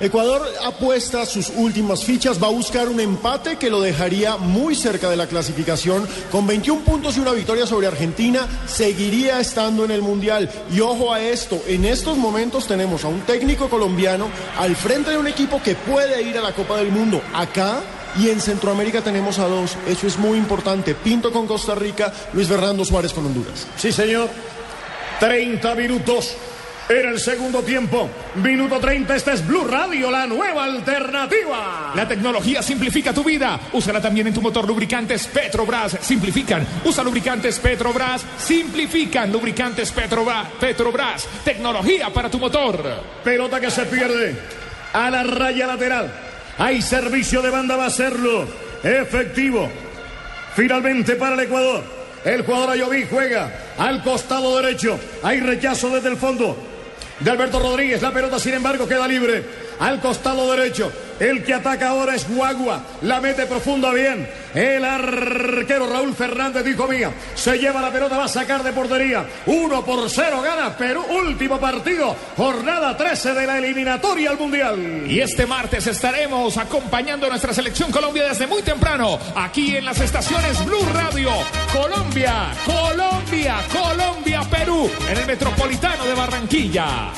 Ecuador apuesta sus últimas fichas, va a buscar un empate que lo dejaría muy cerca de la clasificación. Con 21 puntos y una victoria sobre Argentina, seguiría estando en el Mundial. Y ojo a esto, en estos momentos tenemos a un técnico colombiano al frente de un equipo que puede ir a la Copa del Mundo. Acá y en Centroamérica tenemos a dos. Eso es muy importante. Pinto con Costa Rica, Luis Fernando Suárez con Honduras. Sí, señor. 30 minutos. Era el segundo tiempo. Minuto 30. Esta es Blue Radio, la nueva alternativa. La tecnología simplifica tu vida. Úsala también en tu motor. Lubricantes Petrobras simplifican. Usa lubricantes Petrobras. Simplifican. Lubricantes Petrobras. Petrobras. Tecnología para tu motor. Pelota que se pierde. A la raya lateral. Hay servicio de banda, va a serlo. Efectivo. Finalmente para el Ecuador. El jugador Ayoví juega al costado derecho. Hay rechazo desde el fondo de Alberto Rodríguez. La pelota, sin embargo, queda libre. Al costado derecho. El que ataca ahora es Guagua. La mete profunda bien. El arquero Raúl Fernández dijo mía. Se lleva la pelota, va a sacar de portería. Uno por cero gana Perú. Último partido. Jornada 13 de la eliminatoria al Mundial. Y este martes estaremos acompañando a nuestra selección Colombia desde muy temprano. Aquí en las estaciones Blue Radio. Colombia, Colombia, Colombia, Perú. En el Metropolitano de Barranquilla.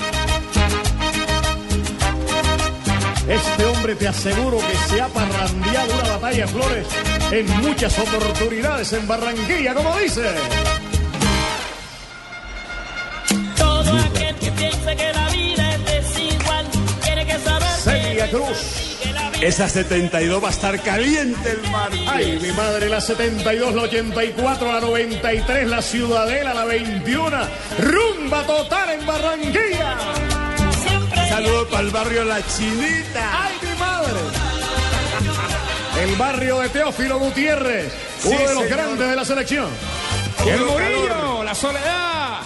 Este hombre te aseguro que se ha parrandeado una batalla de flores en muchas oportunidades en Barranquilla, como dice. Todo aquel que piense que la vida es desigual tiene que saber Celia Cruz. Esa 72 va a estar caliente el martes. Ay, mi madre, la 72, la 84, la 93, la Ciudadela, la 21. Rumba total en Barranquilla. Saludos para el barrio La Chinita. ¡Ay, mi madre! El barrio de Teófilo Gutiérrez, Sí, uno de los señor. grandes de la selección. El Murillo, la soledad.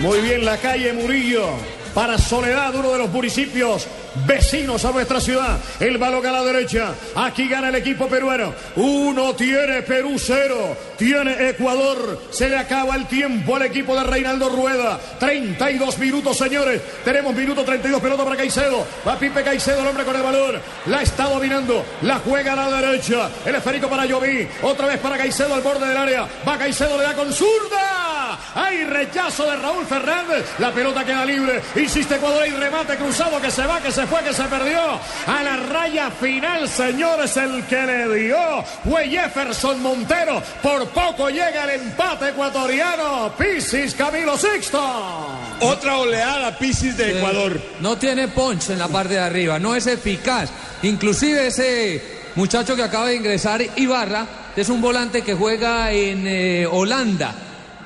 Muy bien, la calle Murillo. Para Soledad, uno de los municipios vecinos a nuestra ciudad. El balón a la derecha. Aquí gana el equipo peruano. Uno tiene Perú cero. Tiene Ecuador. Se le acaba el tiempo al equipo de Reinaldo Rueda. 32 minutos, señores. Tenemos minuto 32. Pelota para Caicedo. Va Pipe Caicedo, el hombre con el balón. La está dominando. La juega a la derecha. El esférico para Lloví. Otra vez para Caicedo al borde del área. Va Caicedo, le da con zurda. Hay rechazo de Raúl Fernández. La pelota queda libre. Insiste Ecuador. Hay remate cruzado que se va, que se fue, que se perdió. A la raya final, señores, el que le dio fue Jefferson Montero. Por poco llega el empate ecuatoriano. Pisis Camilo Sixto. Otra oleada Piscis de Ecuador. No tiene punch en la parte de arriba, no es eficaz. Inclusive ese muchacho que acaba de ingresar, Ibarra, es un volante que juega en eh, Holanda.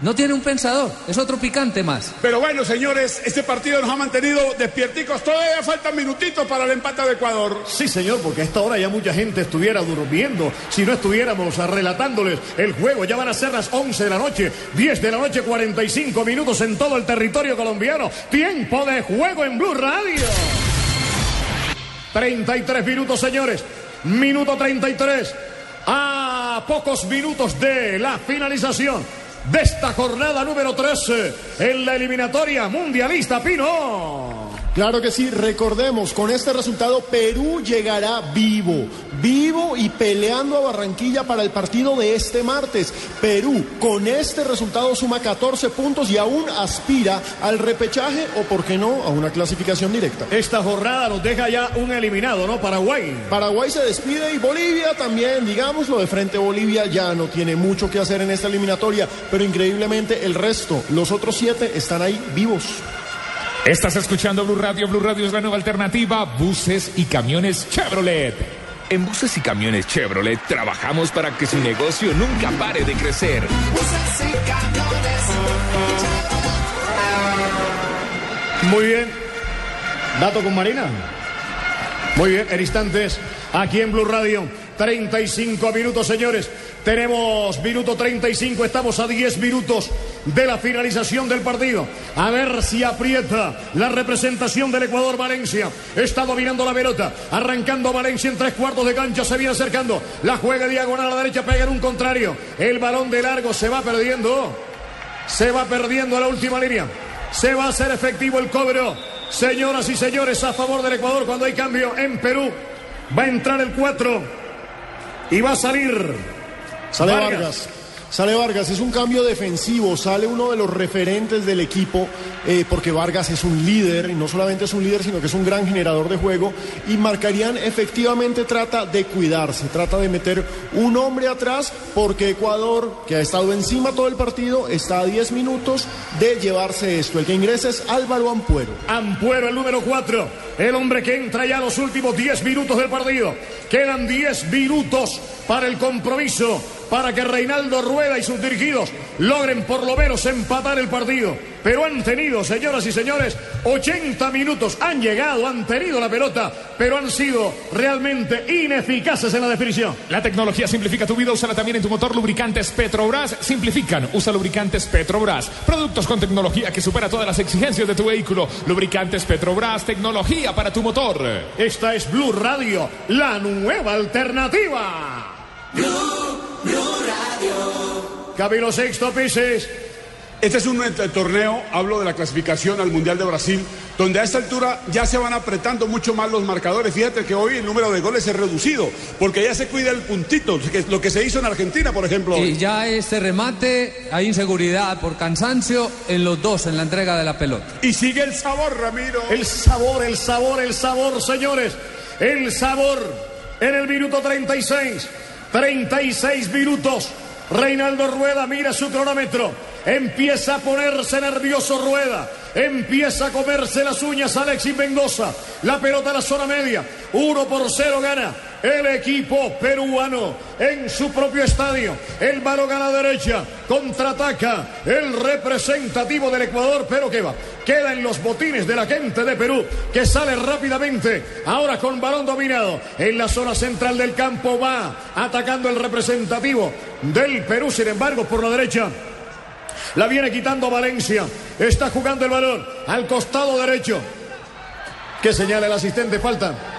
No tiene un pensador, es otro picante más. Pero bueno, señores, este partido nos ha mantenido despierticos. Todavía faltan minutitos para el empate de Ecuador. Sí, señor, porque a esta hora ya mucha gente estuviera durmiendo. Si no estuviéramos relatándoles el juego, ya van a ser las 11 de la noche, 10 de la noche, 45 minutos en todo el territorio colombiano. Tiempo de juego en Blue Radio. 33 minutos, señores. Minuto 33. A pocos minutos de la finalización de esta jornada número 13 en la eliminatoria mundialista Pino. Claro que sí, recordemos, con este resultado Perú llegará vivo, vivo y peleando a Barranquilla para el partido de este martes. Perú con este resultado suma 14 puntos y aún aspira al repechaje o, por qué no, a una clasificación directa. Esta jornada nos deja ya un eliminado, ¿no? Paraguay. Paraguay se despide y Bolivia también, digámoslo, de frente Bolivia ya no tiene mucho que hacer en esta eliminatoria, pero increíblemente el resto, los otros siete, están ahí vivos. Estás escuchando Blue Radio. Blue Radio es la nueva alternativa. Buses y camiones Chevrolet. En buses y camiones Chevrolet trabajamos para que su negocio nunca pare de crecer. Muy bien. Dato con Marina. Muy bien, en instantes, aquí en Blue Radio. 35 minutos, señores. Tenemos minuto 35, estamos a 10 minutos de la finalización del partido. A ver si aprieta la representación del Ecuador Valencia. Está dominando la pelota, arrancando Valencia en tres cuartos de cancha, se viene acercando. La juega diagonal a la derecha, pega en un contrario. El balón de largo se va perdiendo. Se va perdiendo a la última línea. Se va a hacer efectivo el cobro. Señoras y señores, a favor del Ecuador cuando hay cambio en Perú. Va a entrar el 4 y va a salir. Sale Vargas. Vargas. Sale Vargas, es un cambio defensivo, sale uno de los referentes del equipo, eh, porque Vargas es un líder, y no solamente es un líder, sino que es un gran generador de juego, y Marcarían efectivamente trata de cuidarse, trata de meter un hombre atrás, porque Ecuador, que ha estado encima todo el partido, está a 10 minutos de llevarse esto. El que ingresa es Álvaro Ampuero. Ampuero, el número 4. El hombre que entra ya los últimos 10 minutos del partido. Quedan 10 minutos para el compromiso, para que Reinaldo Rueda y sus dirigidos logren por lo menos empatar el partido. Pero han tenido, señoras y señores, 80 minutos. Han llegado, han tenido la pelota, pero han sido realmente ineficaces en la definición. La tecnología simplifica tu vida, úsala también en tu motor. Lubricantes Petrobras simplifican. Usa lubricantes Petrobras. Productos con tecnología que supera todas las exigencias de tu vehículo. Lubricantes Petrobras, tecnología para tu motor. Esta es Blue Radio, la nueva alternativa. Camilo Sexto Pises. Este es un eh, torneo, hablo de la clasificación al Mundial de Brasil, donde a esta altura ya se van apretando mucho más los marcadores. Fíjate que hoy el número de goles es reducido, porque ya se cuida el puntito, que es lo que se hizo en Argentina, por ejemplo. Y ya este remate, hay inseguridad por cansancio en los dos en la entrega de la pelota. Y sigue el sabor, Ramiro. El sabor, el sabor, el sabor, señores. El sabor en el minuto 36. 36 minutos. Reinaldo Rueda mira su cronómetro. Empieza a ponerse nervioso Rueda. Empieza a comerse las uñas Alexis Mendoza. La pelota a la zona media. 1 por 0 gana el equipo peruano en su propio estadio. El balón a la derecha. Contraataca el representativo del Ecuador. Pero que va. Queda en los botines de la gente de Perú. Que sale rápidamente. Ahora con balón dominado. En la zona central del campo va atacando el representativo del Perú. Sin embargo, por la derecha. La viene quitando Valencia. Está jugando el balón al costado derecho. ¿Qué señala el asistente? Falta.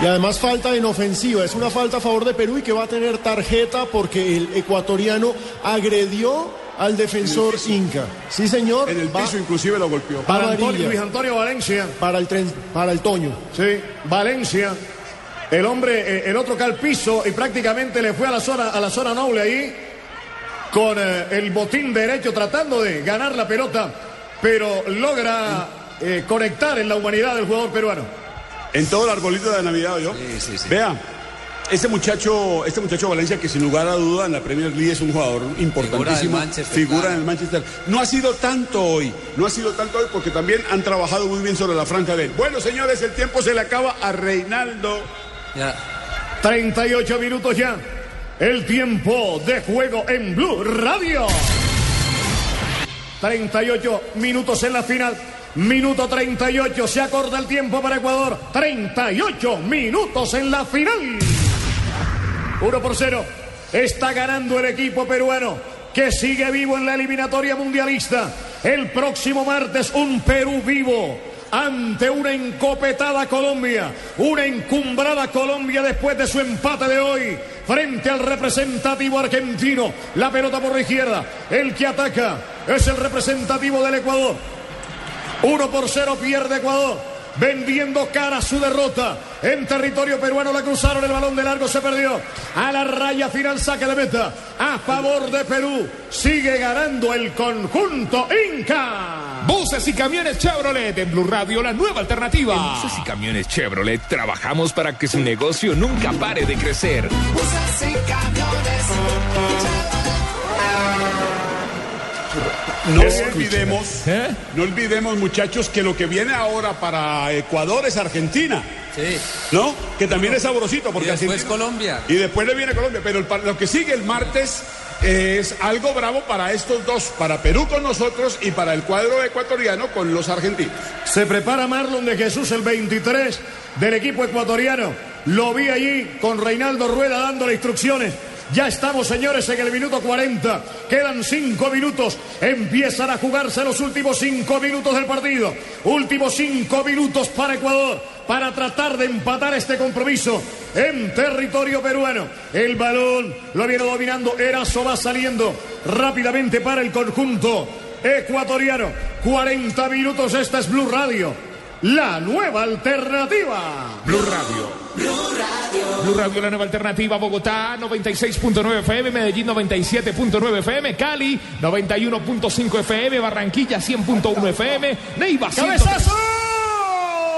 Y además falta en ofensiva, es una falta a favor de Perú y que va a tener tarjeta porque el ecuatoriano agredió al defensor Inca. Sí, señor. En el va piso inclusive lo golpeó. Para. Antonio, Luis Antonio Valencia. para el tren, para el Toño. Sí, Valencia. El hombre, eh, el otro cae al piso y prácticamente le fue a la zona, a la zona noble ahí con eh, el botín derecho tratando de ganar la pelota, pero logra eh, conectar en la humanidad del jugador peruano. En todo el arbolito de Navidad, ¿yo? Vea, este muchacho, este muchacho Valencia, que sin lugar a duda en la Premier League es un jugador importantísimo, Manchester, figura claro. en el Manchester. No ha sido tanto hoy, no ha sido tanto hoy porque también han trabajado muy bien sobre la franja de él. Bueno, señores, el tiempo se le acaba a Reinaldo. Ya. 38 minutos ya. El tiempo de juego en Blue Radio. 38 minutos en la final. Minuto 38. Se acorta el tiempo para Ecuador. 38 minutos en la final. 1 por 0. Está ganando el equipo peruano que sigue vivo en la eliminatoria mundialista. El próximo martes un Perú vivo ante una encopetada Colombia, una encumbrada Colombia después de su empate de hoy frente al representativo argentino. La pelota por la izquierda, el que ataca es el representativo del Ecuador. Uno por cero pierde Ecuador. Vendiendo cara a su derrota. En territorio peruano la cruzaron, el balón de largo se perdió. A la raya final saque de meta. A favor de Perú. Sigue ganando el conjunto Inca. Buses y camiones Chevrolet en Blue Radio, la nueva alternativa. En buses y camiones Chevrolet trabajamos para que su negocio nunca pare de crecer. No olvidemos, no olvidemos, muchachos, que lo que viene ahora para Ecuador es Argentina. Sí. ¿No? Que también es sabrosito. Porque Y después Argentina- Colombia. Y después le viene Colombia. Pero el lo que sigue el martes es algo bravo para estos dos, para Perú con nosotros y para el cuadro ecuatoriano con los argentinos. Se prepara Marlon de Jesús, el 23 del equipo ecuatoriano. Lo vi allí con Reinaldo Rueda dándole instrucciones. Ya estamos, señores, en el minuto 40. Quedan cinco minutos. Empiezan a jugarse los últimos cinco minutos del partido. Últimos cinco minutos para Ecuador para tratar de empatar este compromiso en territorio peruano. El balón lo viene dominando. Erazo va saliendo rápidamente para el conjunto ecuatoriano. 40 minutos. Esta es Blue Radio. La nueva alternativa. Blue Radio. Blue Radio, la nueva alternativa. Bogotá, 96.9 FM. Medellín, 97.9 FM. Cali, 91.5 FM. Barranquilla, 100.1 FM. Neiva, 100. ¡Cabezazo!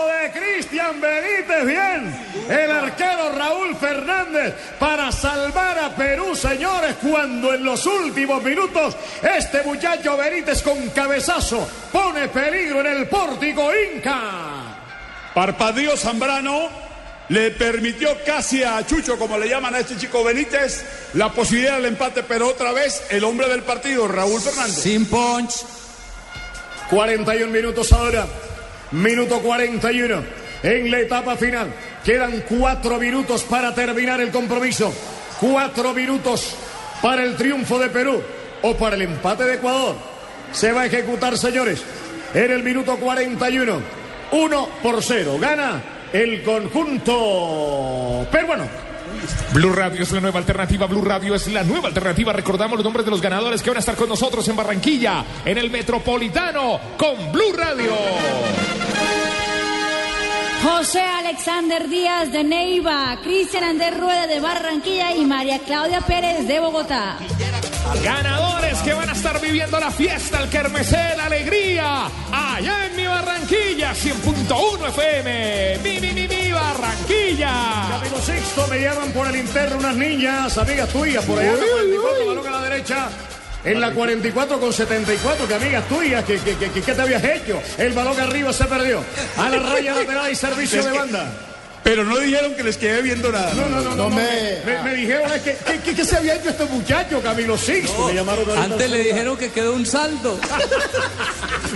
De Cristian Benítez, bien. El arquero Raúl Fernández para salvar a Perú, señores, cuando en los últimos minutos este muchacho Benítez con cabezazo pone peligro en el pórtico Inca. Parpadeó Zambrano, le permitió casi a Chucho, como le llaman a este chico Benítez, la posibilidad del empate, pero otra vez el hombre del partido, Raúl Fernández. Sin punch. 41 minutos ahora. Minuto 41. En la etapa final. Quedan cuatro minutos para terminar el compromiso. Cuatro minutos para el triunfo de Perú o para el empate de Ecuador. Se va a ejecutar, señores, en el minuto 41. 1 por 0. Gana el conjunto peruano. Blue Radio es la nueva alternativa. Blue Radio es la nueva alternativa. Recordamos los nombres de los ganadores que van a estar con nosotros en Barranquilla, en el Metropolitano, con Blue Radio. José Alexander Díaz de Neiva, Cristian Ander Rueda de Barranquilla y María Claudia Pérez de Bogotá. Ganadores que van a estar viviendo la fiesta, el kermesé, la alegría, allá en mi Barranquilla, 100.1 FM. Mi, mi, mi, mi Barranquilla. Amigo Sixto, me llaman por el interno unas niñas, amigas tuyas, por allá en la 44, balón a la derecha. En la 44 con 74, que amigas tuyas, que, que, que, que te habías hecho. El balón arriba se perdió. A la raya lateral y servicio de banda. Pero no dijeron que les quedé viendo nada. No, no, no, no. Me, me- me dijeron es que, que, que- que se había hecho este muchacho, Camilo Sixto. me llamaron ahorita. Antes le dijeron que quedó un saldo.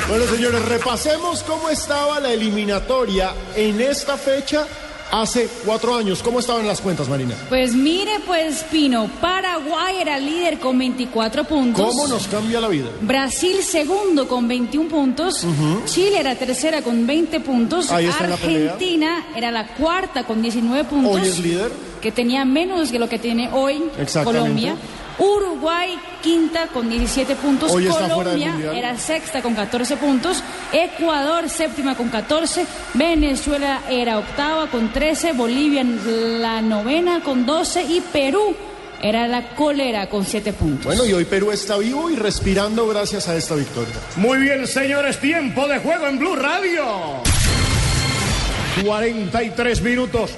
Bueno, señores, repasemos cómo estaba la eliminatoria en esta fecha hace cuatro años. ¿Cómo estaban las cuentas, Marina? Pues mire, pues Pino, Paraguay era líder con 24 puntos. ¿Cómo nos cambia la vida? Brasil segundo con 21 puntos, Chile era tercera con 20 puntos, Ahí está en la. Argentina era la cuarta con 19 puntos, Hoy es líder. que tenía menos que lo que tiene hoy. Colombia. Uruguay quinta con 17 puntos, Hoy Colombia era sexta con 14 puntos, Ecuador séptima con 14, Venezuela era octava con 13, Bolivia la novena con 12 y Perú era la colera con 7 puntos. Bueno, y hoy Perú está vivo y respirando gracias a esta victoria. Muy bien, señores, tiempo de juego en Blue Radio. 43 minutos,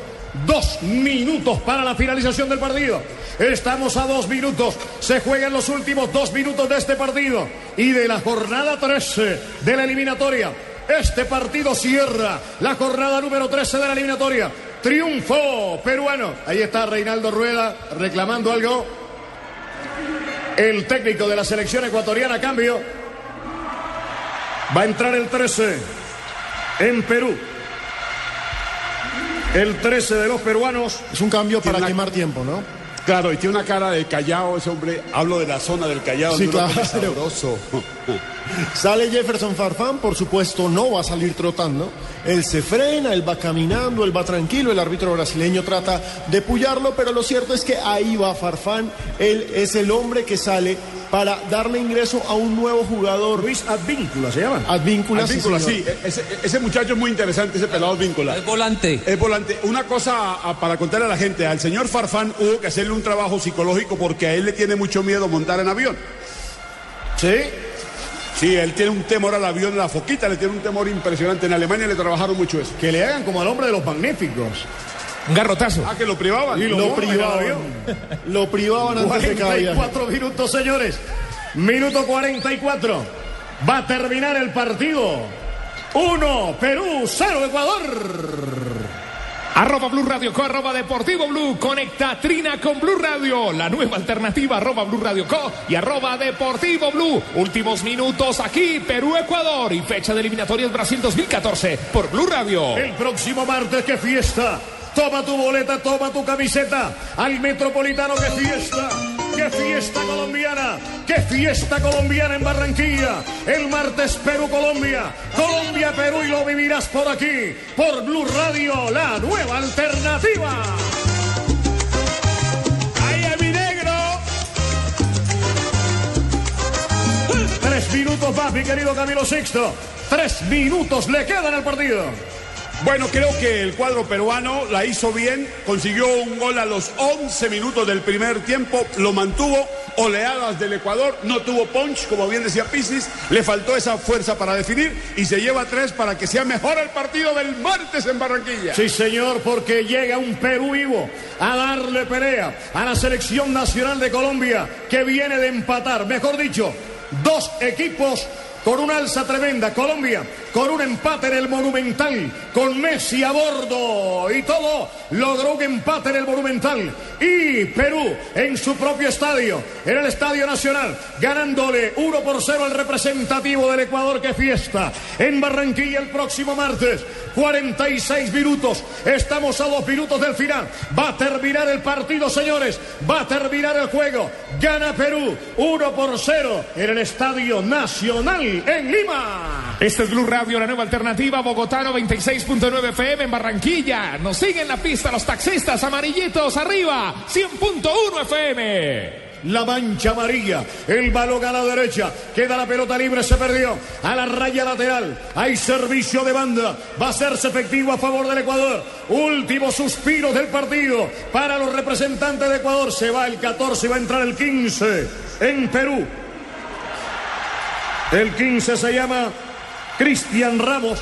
dos minutos para la finalización del partido. Estamos a dos minutos, se juegan los últimos dos minutos de este partido y de la jornada 13 de la eliminatoria. Este partido cierra la jornada número 13 de la eliminatoria. Triunfo peruano. Ahí está Reinaldo Rueda reclamando algo. El técnico de la selección ecuatoriana, cambio. Va a entrar el 13 en Perú. El 13 de los peruanos. Es un cambio para una- quemar tiempo, ¿no? Claro, y tiene una cara de callao ese hombre. Hablo de la zona del callao. Sí, claro. sabroso. Sale Jefferson Farfán, por supuesto, no va a salir trotando. Él se frena, él va caminando, él va tranquilo. El árbitro brasileño trata de pullarlo, pero lo cierto es que ahí va Farfán. Él es el hombre que sale para darle ingreso a un nuevo jugador. Luis Advíncula se llama. Advíncula, sí, Advíncula, sí. Ese, ese muchacho es muy interesante, ese pelado Advíncula. Es volante. Es volante. Una cosa a- para contarle a la gente, al señor Farfán hubo que hacerle un trabajo psicológico porque a él le tiene mucho miedo montar en avión. Sí. Sí, él tiene un temor al avión, la foquita le tiene un temor impresionante. En Alemania le trabajaron mucho eso. Que le hagan como al hombre de los magníficos. Un garrotazo. Ah, que lo privaban. Y Lo el privaban. Lo privaban antes de cada viaje. 44 minutos, señores. Minuto 44. Va a terminar el partido. 1, Perú, 0, Ecuador. Arroba Blue Radio Co, arroba Deportivo Blue, conecta Trina con Blue Radio, la nueva alternativa, arroba Blue Radio Co y arroba Deportivo Blue. Últimos minutos aquí, Perú-Ecuador y fecha de eliminatorias Brasil 2014 por Blue Radio. El próximo martes, qué fiesta. Toma tu boleta, toma tu camiseta. Al Metropolitano, qué fiesta. ¡Qué fiesta colombiana! ¡Qué fiesta colombiana en Barranquilla! El martes Perú-Colombia. Colombia-Perú y lo vivirás por aquí. Por Blue Radio, la nueva alternativa. Tres minutos más, mi querido Camilo Sixto. Tres minutos le quedan al partido. Bueno, creo que el cuadro peruano la hizo bien, consiguió un gol a los 11 minutos del primer tiempo, lo mantuvo, oleadas del Ecuador, no tuvo punch, como bien decía Pisis, le faltó esa fuerza para definir y se lleva tres para que sea mejor el partido del martes en Barranquilla. Sí, señor, porque llega un Perú vivo a darle pelea a la selección nacional de Colombia que viene de empatar, mejor dicho, dos equipos con una alza tremenda. Colombia con un empate en el Monumental, con Messi a bordo y todo, logró un empate en el Monumental. Y Perú en su propio estadio, en el Estadio Nacional, ganándole 1 por 0 al representativo del Ecuador que fiesta en Barranquilla el próximo martes. 46 minutos, estamos a dos minutos del final. Va a terminar el partido, señores, va a terminar el juego. Gana Perú 1 por 0 en el Estadio Nacional en Lima. Este es Blue Radio, la nueva alternativa, Bogotá 96.9 FM en Barranquilla. Nos siguen la pista los taxistas amarillitos arriba, 100.1 FM. La mancha amarilla, el balón a la derecha, queda la pelota libre, se perdió a la raya lateral. Hay servicio de banda, va a hacerse efectivo a favor del Ecuador. Último suspiro del partido para los representantes de Ecuador. Se va el 14 y va a entrar el 15 en Perú. El 15 se llama Cristian Ramos.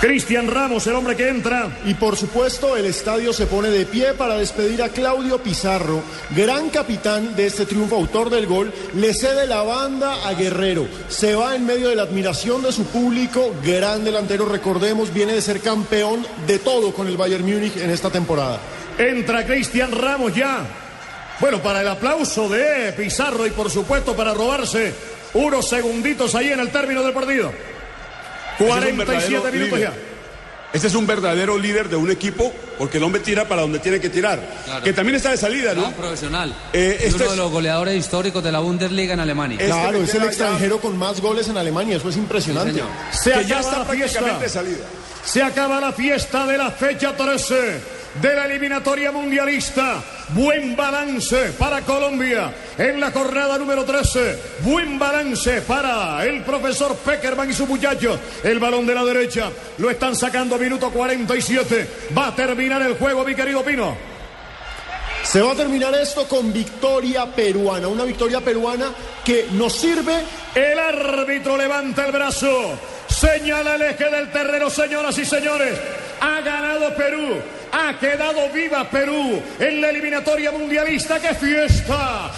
Cristian Ramos, el hombre que entra. Y por supuesto, el estadio se pone de pie para despedir a Claudio Pizarro, gran capitán de este triunfo, autor del gol. Le cede la banda a Guerrero. Se va en medio de la admiración de su público. Gran delantero, recordemos, viene de ser campeón de todo con el Bayern Múnich en esta temporada. Entra Cristian Ramos ya. Bueno, para el aplauso de Pizarro y por supuesto para robarse unos segunditos ahí en el término del partido. Ese es un 47 verdadero minutos líder. ya. Este es un verdadero líder de un equipo porque el hombre tira para donde tiene que tirar. Claro. Que también está de salida, ¿no? Gran profesional. Eh, este uno es- de los goleadores históricos de la Bundesliga en Alemania. Este Claro, es el ya- extranjero con más goles en Alemania. Eso es impresionante. Se que ya acaba está la fiesta. prácticamente de salida. Se acaba la fiesta de la fecha 13 de la eliminatoria mundialista. Buen balance para Colombia en la jornada número 13. Buen balance para el profesor Peckerman y su muchacho. El balón de la derecha lo están sacando minuto 47. Va a terminar el juego, mi querido Pino. Se va a terminar esto con victoria peruana. Una victoria peruana que nos sirve El árbitro levanta el brazo, señala el eje del terreno, señoras y señores. Ha ganado Perú, ha quedado viva Perú en la eliminatoria mundialista. ¡Qué fiesta!